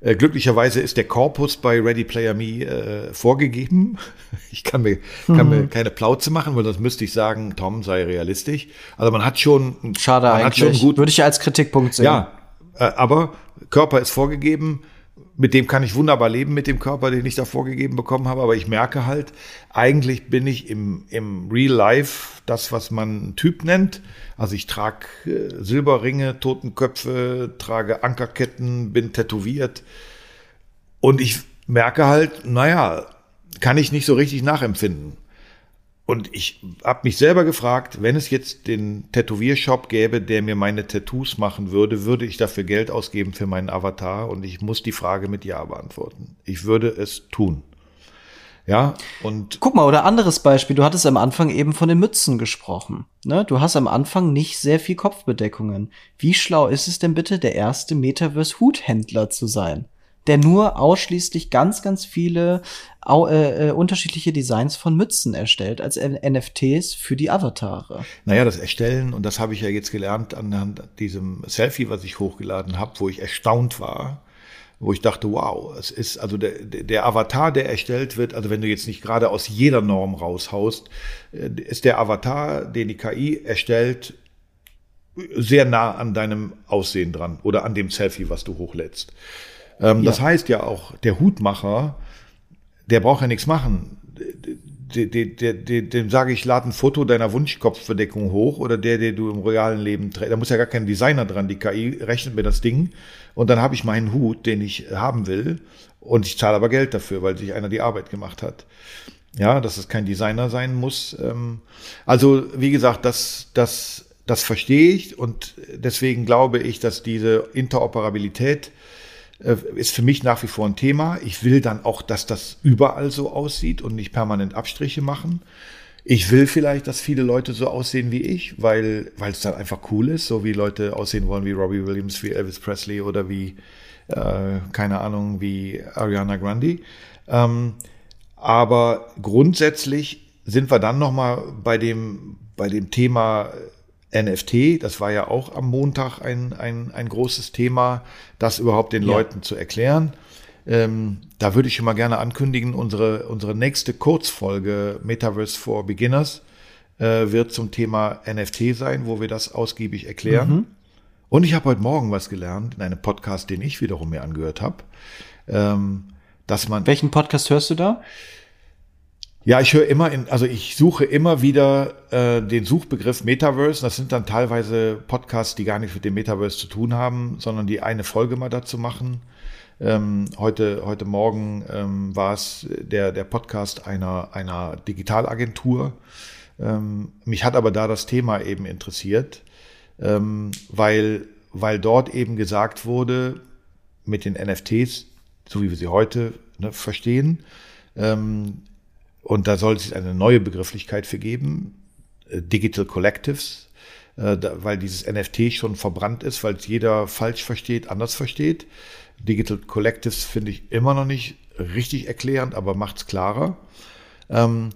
äh, glücklicherweise ist der Korpus bei Ready Player Me äh, vorgegeben. (laughs) Ich kann mir, kann mhm. mir keine Plauze machen, weil sonst müsste ich sagen, Tom sei realistisch. Also man hat schon, Schade man eigentlich. Hat schon gut, Würde ich als Kritikpunkt sehen. Ja, äh, aber Körper ist vorgegeben mit dem kann ich wunderbar leben, mit dem Körper, den ich da vorgegeben bekommen habe. Aber ich merke halt, eigentlich bin ich im, im Real Life das, was man Typ nennt. Also ich trage äh, Silberringe, Totenköpfe, trage Ankerketten, bin tätowiert. Und ich merke halt, naja, kann ich nicht so richtig nachempfinden. Und ich habe mich selber gefragt, wenn es jetzt den Tätowiershop gäbe, der mir meine Tattoos machen würde, würde ich dafür Geld ausgeben für meinen Avatar? Und ich muss die Frage mit Ja beantworten. Ich würde es tun. Ja, und. Guck mal, oder anderes Beispiel. Du hattest am Anfang eben von den Mützen gesprochen. Ne? Du hast am Anfang nicht sehr viel Kopfbedeckungen. Wie schlau ist es denn bitte, der erste Metaverse-Huthändler zu sein? Der nur ausschließlich ganz, ganz viele äh, äh, unterschiedliche Designs von Mützen erstellt als NFTs für die Avatare. Naja, das Erstellen, und das habe ich ja jetzt gelernt anhand diesem Selfie, was ich hochgeladen habe, wo ich erstaunt war, wo ich dachte, wow, es ist also der, der Avatar, der erstellt wird, also wenn du jetzt nicht gerade aus jeder Norm raushaust, äh, ist der Avatar, den die KI erstellt, sehr nah an deinem Aussehen dran oder an dem Selfie, was du hochlädst. Ähm, ja. Das heißt ja auch, der Hutmacher, der braucht ja nichts machen. Dem, dem, dem sage ich, lad ein Foto deiner Wunschkopfverdeckung hoch oder der, der du im realen Leben trägst. Da muss ja gar kein Designer dran. Die KI rechnet mir das Ding und dann habe ich meinen Hut, den ich haben will und ich zahle aber Geld dafür, weil sich einer die Arbeit gemacht hat. Ja, dass es kein Designer sein muss. Ähm, also, wie gesagt, das, das, das verstehe ich und deswegen glaube ich, dass diese Interoperabilität ist für mich nach wie vor ein Thema. Ich will dann auch, dass das überall so aussieht und nicht permanent Abstriche machen. Ich will vielleicht, dass viele Leute so aussehen wie ich, weil es dann einfach cool ist, so wie Leute aussehen wollen wie Robbie Williams, wie Elvis Presley oder wie äh, keine Ahnung wie Ariana Grande. Ähm, aber grundsätzlich sind wir dann noch mal bei dem bei dem Thema NFT, das war ja auch am Montag ein, ein, ein großes Thema, das überhaupt den ja. Leuten zu erklären. Ähm, da würde ich schon mal gerne ankündigen, unsere, unsere nächste Kurzfolge Metaverse for Beginners äh, wird zum Thema NFT sein, wo wir das ausgiebig erklären. Mhm. Und ich habe heute Morgen was gelernt in einem Podcast, den ich wiederum mir angehört habe, ähm, dass man. Welchen Podcast hörst du da? Ja, ich höre immer in, also ich suche immer wieder äh, den Suchbegriff Metaverse. Das sind dann teilweise Podcasts, die gar nichts mit dem Metaverse zu tun haben, sondern die eine Folge mal dazu machen. Ähm, heute, heute Morgen ähm, war es der, der Podcast einer, einer Digitalagentur. Ähm, mich hat aber da das Thema eben interessiert, ähm, weil, weil dort eben gesagt wurde, mit den NFTs, so wie wir sie heute ne, verstehen, ähm, und da soll es eine neue Begrifflichkeit für geben, äh, Digital Collectives, äh, weil dieses NFT schon verbrannt ist, weil es jeder falsch versteht, anders versteht. Digital Collectives finde ich immer noch nicht richtig erklärend, aber macht es klarer. Ähm,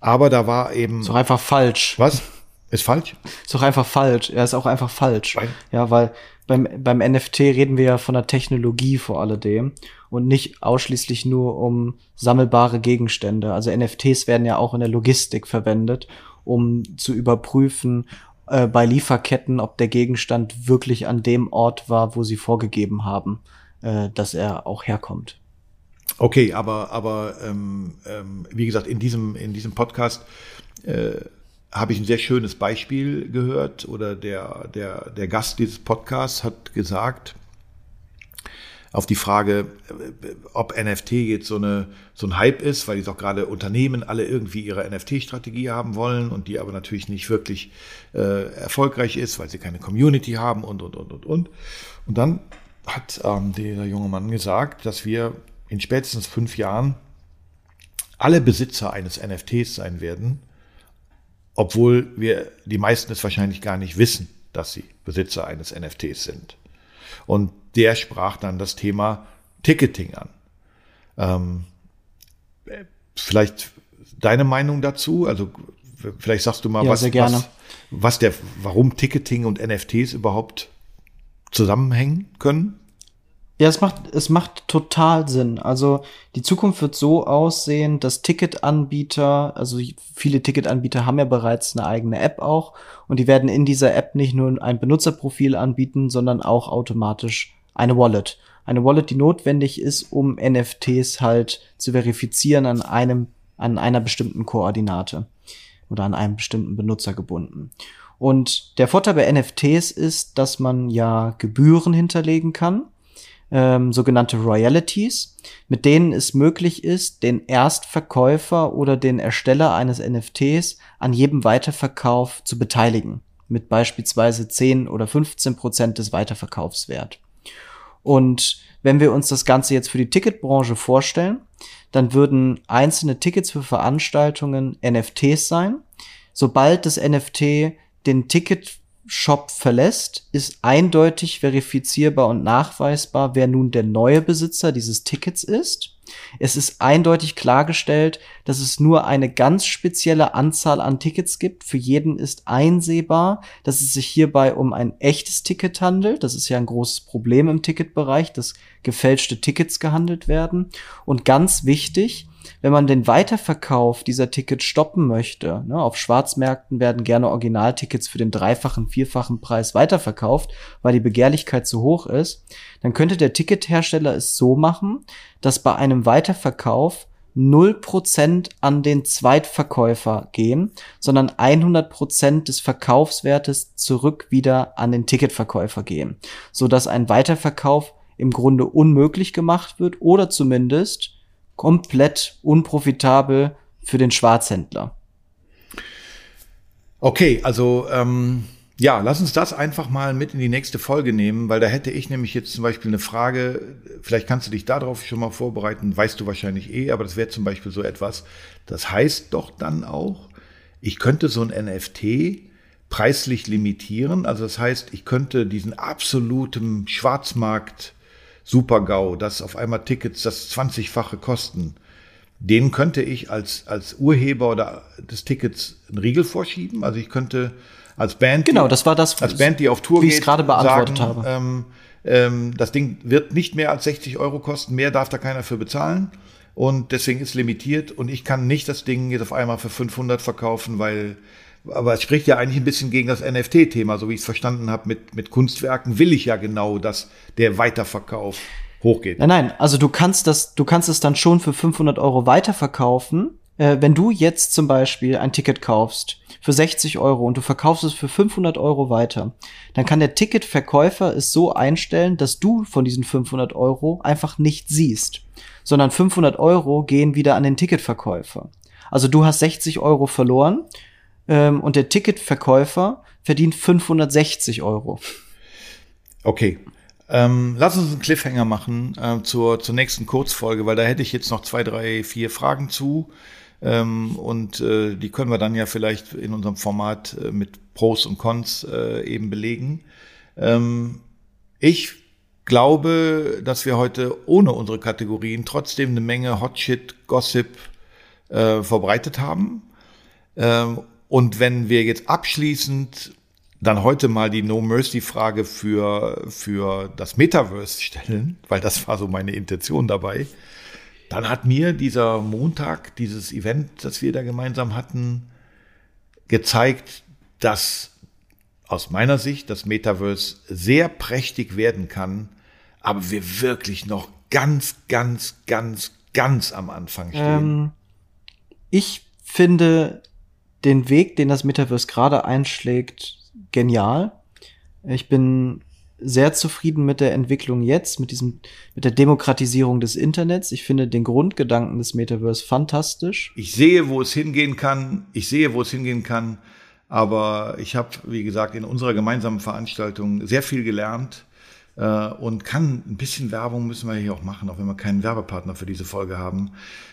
aber da war eben. Ist doch einfach falsch. Was? Ist falsch? Ist doch einfach falsch. Er ist auch einfach falsch. Nein. Ja, weil beim, beim NFT reden wir ja von der Technologie vor alledem und nicht ausschließlich nur um sammelbare Gegenstände. Also NFTs werden ja auch in der Logistik verwendet, um zu überprüfen äh, bei Lieferketten, ob der Gegenstand wirklich an dem Ort war, wo sie vorgegeben haben, äh, dass er auch herkommt. Okay, aber aber ähm, ähm, wie gesagt in diesem in diesem Podcast äh, habe ich ein sehr schönes Beispiel gehört oder der, der, der Gast dieses Podcasts hat gesagt, auf die Frage, ob NFT jetzt so, eine, so ein Hype ist, weil jetzt auch gerade Unternehmen alle irgendwie ihre NFT-Strategie haben wollen und die aber natürlich nicht wirklich äh, erfolgreich ist, weil sie keine Community haben und, und, und, und, und. Und dann hat ähm, dieser junge Mann gesagt, dass wir in spätestens fünf Jahren alle Besitzer eines NFTs sein werden, obwohl wir die meisten es wahrscheinlich gar nicht wissen, dass sie Besitzer eines NFTs sind. Und der sprach dann das Thema Ticketing an. Ähm, vielleicht deine Meinung dazu? Also vielleicht sagst du mal, Ja, was, was, was der, warum Ticketing und NFTs überhaupt zusammenhängen können? Ja, es macht, es macht total Sinn. Also die Zukunft wird so aussehen, dass Ticketanbieter, also viele Ticketanbieter haben ja bereits eine eigene App auch und die werden in dieser App nicht nur ein Benutzerprofil anbieten, sondern auch automatisch eine Wallet. Eine Wallet, die notwendig ist, um NFTs halt zu verifizieren an einem, an einer bestimmten Koordinate oder an einem bestimmten Benutzer gebunden. Und der Vorteil bei NFTs ist, dass man ja Gebühren hinterlegen kann ähm, sogenannte Royalties, mit denen es möglich ist, den Erstverkäufer oder den Ersteller eines NFTs an jedem Weiterverkauf zu beteiligen, mit beispielsweise 10 oder 15 Prozent des Weiterverkaufswert. Und wenn wir uns das Ganze jetzt für die Ticketbranche vorstellen, dann würden einzelne Tickets für Veranstaltungen NFTs sein. Sobald das NFT den Ticket Shop verlässt, ist eindeutig verifizierbar und nachweisbar, wer nun der neue Besitzer dieses Tickets ist. Es ist eindeutig klargestellt, dass es nur eine ganz spezielle Anzahl an Tickets gibt. Für jeden ist einsehbar, dass es sich hierbei um ein echtes Ticket handelt. Das ist ja ein großes Problem im Ticketbereich, dass gefälschte Tickets gehandelt werden. Und ganz wichtig, wenn man den Weiterverkauf dieser Tickets stoppen möchte, ne, auf Schwarzmärkten werden gerne Originaltickets für den dreifachen, vierfachen Preis weiterverkauft, weil die Begehrlichkeit zu hoch ist, dann könnte der Tickethersteller es so machen, dass bei einem Weiterverkauf 0% an den Zweitverkäufer gehen, sondern 100% des Verkaufswertes zurück wieder an den Ticketverkäufer gehen, so dass ein Weiterverkauf im Grunde unmöglich gemacht wird oder zumindest komplett unprofitabel für den Schwarzhändler. Okay, also ähm, ja, lass uns das einfach mal mit in die nächste Folge nehmen, weil da hätte ich nämlich jetzt zum Beispiel eine Frage, vielleicht kannst du dich darauf schon mal vorbereiten, weißt du wahrscheinlich eh, aber das wäre zum Beispiel so etwas, das heißt doch dann auch, ich könnte so ein NFT preislich limitieren, also das heißt, ich könnte diesen absoluten Schwarzmarkt Super-GAU, dass auf einmal Tickets das 20-fache kosten, den könnte ich als, als Urheber oder des Tickets einen Riegel vorschieben. Also ich könnte als Band, Genau, die, das war das, als Band, die auf Tour wie ich geht, es gerade beantwortet sagen, habe. Ähm, ähm, das Ding wird nicht mehr als 60 Euro kosten, mehr darf da keiner für bezahlen. Und deswegen ist limitiert und ich kann nicht das Ding jetzt auf einmal für 500 verkaufen, weil aber es spricht ja eigentlich ein bisschen gegen das NFT-Thema, so wie ich es verstanden habe. Mit, mit Kunstwerken will ich ja genau, dass der Weiterverkauf hochgeht. Nein, nein, also du kannst das, du kannst es dann schon für 500 Euro weiterverkaufen. Äh, wenn du jetzt zum Beispiel ein Ticket kaufst für 60 Euro und du verkaufst es für 500 Euro weiter, dann kann der Ticketverkäufer es so einstellen, dass du von diesen 500 Euro einfach nicht siehst, sondern 500 Euro gehen wieder an den Ticketverkäufer. Also du hast 60 Euro verloren ähm, und der Ticketverkäufer verdient 560 Euro. Okay. Ähm, lass uns einen Cliffhanger machen äh, zur, zur nächsten Kurzfolge, weil da hätte ich jetzt noch zwei, drei, vier Fragen zu. Ähm, und äh, die können wir dann ja vielleicht in unserem Format äh, mit Pros und Cons äh, eben belegen. Ähm, ich glaube, dass wir heute ohne unsere Kategorien trotzdem eine Menge Hot Shit, Gossip äh, verbreitet haben. Ähm, und wenn wir jetzt abschließend dann heute mal die No Mercy Frage für, für das Metaverse stellen, weil das war so meine Intention dabei, dann hat mir dieser Montag, dieses Event, das wir da gemeinsam hatten, gezeigt, dass aus meiner Sicht das Metaverse sehr prächtig werden kann, aber wir wirklich noch ganz, ganz, ganz, ganz am Anfang stehen. Ähm, ich finde, den Weg, den das Metaverse gerade einschlägt, genial. Ich bin sehr zufrieden mit der Entwicklung jetzt, mit diesem, mit der Demokratisierung des Internets. Ich finde den Grundgedanken des Metaverse fantastisch. Ich sehe, wo es hingehen kann. Ich sehe, wo es hingehen kann. Aber ich habe, wie gesagt, in unserer gemeinsamen Veranstaltung sehr viel gelernt äh, und kann ein bisschen Werbung müssen wir hier auch machen, auch wenn wir keinen Werbepartner für diese Folge haben.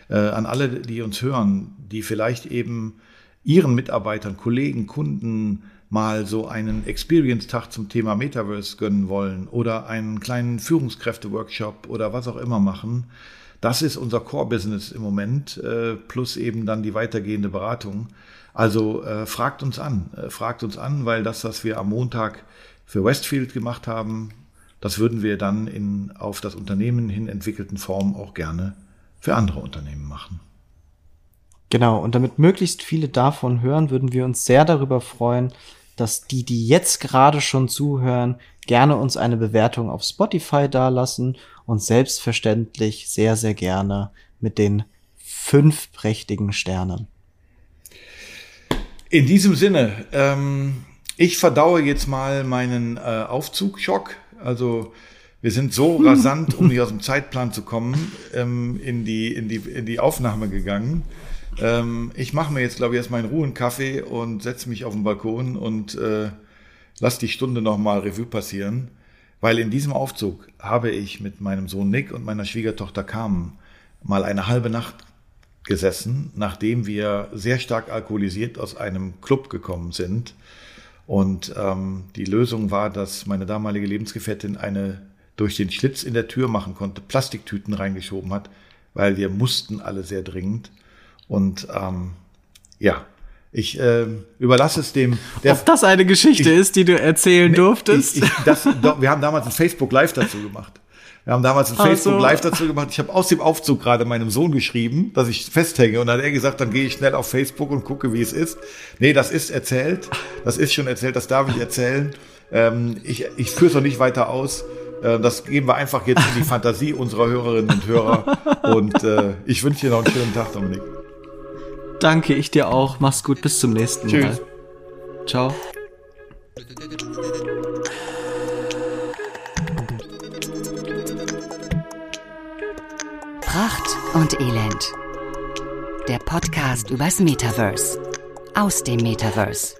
Äh, an alle, die uns hören, die vielleicht eben ihren Mitarbeitern, Kollegen, Kunden mal so einen Experience-Tag zum Thema Metaverse gönnen wollen oder einen kleinen Führungskräfte-Workshop oder was auch immer machen. Das ist unser Core-Business im Moment, äh, plus eben dann die weitergehende Beratung. Also äh, fragt uns an, äh, fragt uns an, weil das, was wir am Montag für Westfield gemacht haben, das würden wir dann in auf das Unternehmen hin entwickelten Form auch gerne für andere Unternehmen machen. Genau, und damit möglichst viele davon hören, würden wir uns sehr darüber freuen, dass die, die jetzt gerade schon zuhören, gerne uns eine Bewertung auf Spotify dalassen und selbstverständlich sehr, sehr gerne mit den fünf prächtigen Sternen. In diesem Sinne, ähm, ich verdaue jetzt mal meinen äh, Aufzugschock. Also wir sind so (laughs) rasant, um nicht aus dem Zeitplan zu kommen, ähm, in, die, in, die, in die Aufnahme gegangen. Ähm, ich mache mir jetzt, glaube ich, erstmal in Ruhe einen Kaffee und setze mich auf den Balkon und äh, lass die Stunde nochmal Revue passieren. Weil in diesem Aufzug habe ich mit meinem Sohn Nick und meiner Schwiegertochter Carmen mal eine halbe Nacht gesessen, nachdem wir sehr stark alkoholisiert aus einem Club gekommen sind. Und ähm, die Lösung war, dass meine damalige Lebensgefährtin eine durch den Schlitz in der Tür machen konnte, Plastiktüten reingeschoben hat, weil wir mussten alle sehr dringend. Und ähm, ja, ich äh, überlasse es dem. Der, Ob das eine Geschichte ich, ist, die du erzählen durftest? Ich, ich, das, wir haben damals ein Facebook Live dazu gemacht. Wir haben damals ein Facebook so. Live dazu gemacht. Ich habe aus dem Aufzug gerade meinem Sohn geschrieben, dass ich festhänge. Und dann hat er gesagt, dann gehe ich schnell auf Facebook und gucke, wie es ist. Nee, das ist erzählt. Das ist schon erzählt. Das darf ich erzählen. Ähm, ich ich führe es noch nicht weiter aus. Äh, das geben wir einfach jetzt in die (laughs) Fantasie unserer Hörerinnen und Hörer. Und äh, ich wünsche dir noch einen schönen Tag, Dominik. Danke, ich dir auch. Mach's gut, bis zum nächsten Tschüss. Mal. Ciao. Pracht und Elend. Der Podcast übers Metaverse. Aus dem Metaverse.